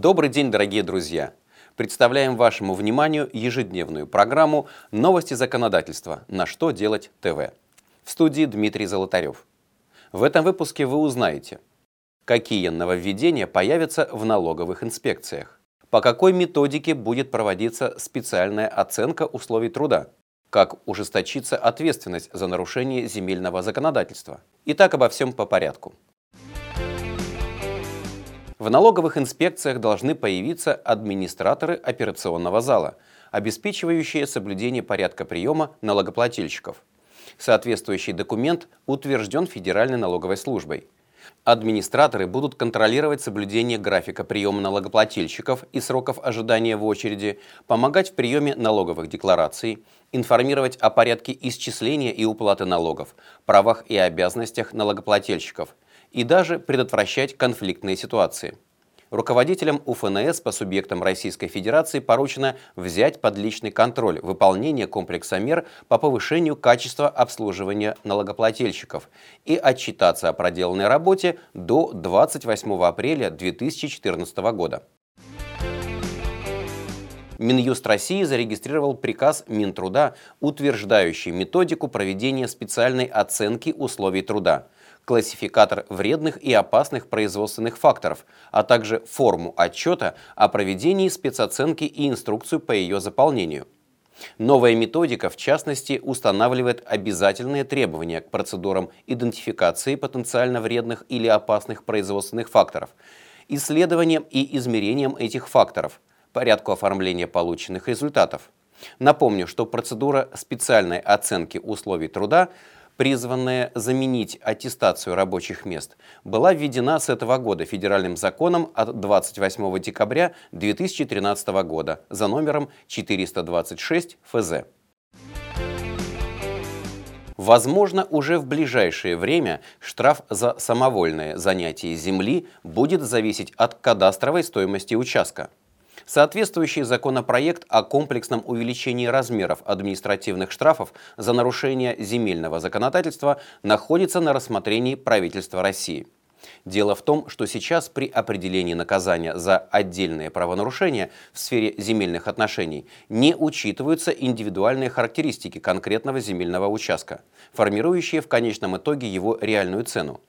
Добрый день, дорогие друзья! Представляем вашему вниманию ежедневную программу «Новости законодательства. На что делать ТВ». В студии Дмитрий Золотарев. В этом выпуске вы узнаете, какие нововведения появятся в налоговых инспекциях, по какой методике будет проводиться специальная оценка условий труда, как ужесточится ответственность за нарушение земельного законодательства. Итак, обо всем по порядку. В налоговых инспекциях должны появиться администраторы операционного зала, обеспечивающие соблюдение порядка приема налогоплательщиков. Соответствующий документ утвержден Федеральной налоговой службой. Администраторы будут контролировать соблюдение графика приема налогоплательщиков и сроков ожидания в очереди, помогать в приеме налоговых деклараций, информировать о порядке исчисления и уплаты налогов, правах и обязанностях налогоплательщиков – и даже предотвращать конфликтные ситуации. Руководителям УФНС по субъектам Российской Федерации поручено взять под личный контроль выполнение комплекса мер по повышению качества обслуживания налогоплательщиков и отчитаться о проделанной работе до 28 апреля 2014 года. Минюст России зарегистрировал приказ Минтруда, утверждающий методику проведения специальной оценки условий труда – классификатор вредных и опасных производственных факторов, а также форму отчета о проведении спецоценки и инструкцию по ее заполнению. Новая методика, в частности, устанавливает обязательные требования к процедурам идентификации потенциально вредных или опасных производственных факторов, исследованием и измерением этих факторов, порядку оформления полученных результатов. Напомню, что процедура специальной оценки условий труда призванная заменить аттестацию рабочих мест, была введена с этого года федеральным законом от 28 декабря 2013 года за номером 426 ФЗ. Возможно, уже в ближайшее время штраф за самовольное занятие земли будет зависеть от кадастровой стоимости участка. Соответствующий законопроект о комплексном увеличении размеров административных штрафов за нарушение земельного законодательства находится на рассмотрении правительства России. Дело в том, что сейчас при определении наказания за отдельные правонарушения в сфере земельных отношений не учитываются индивидуальные характеристики конкретного земельного участка, формирующие в конечном итоге его реальную цену.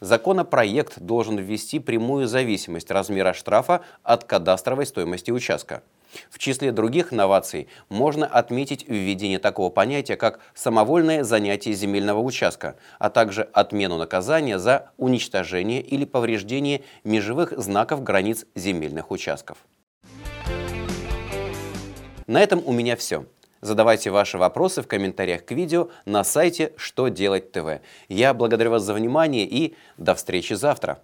Законопроект должен ввести прямую зависимость размера штрафа от кадастровой стоимости участка. В числе других новаций можно отметить введение такого понятия, как самовольное занятие земельного участка, а также отмену наказания за уничтожение или повреждение межевых знаков границ земельных участков. На этом у меня все. Задавайте ваши вопросы в комментариях к видео на сайте «Что делать ТВ». Я благодарю вас за внимание и до встречи завтра.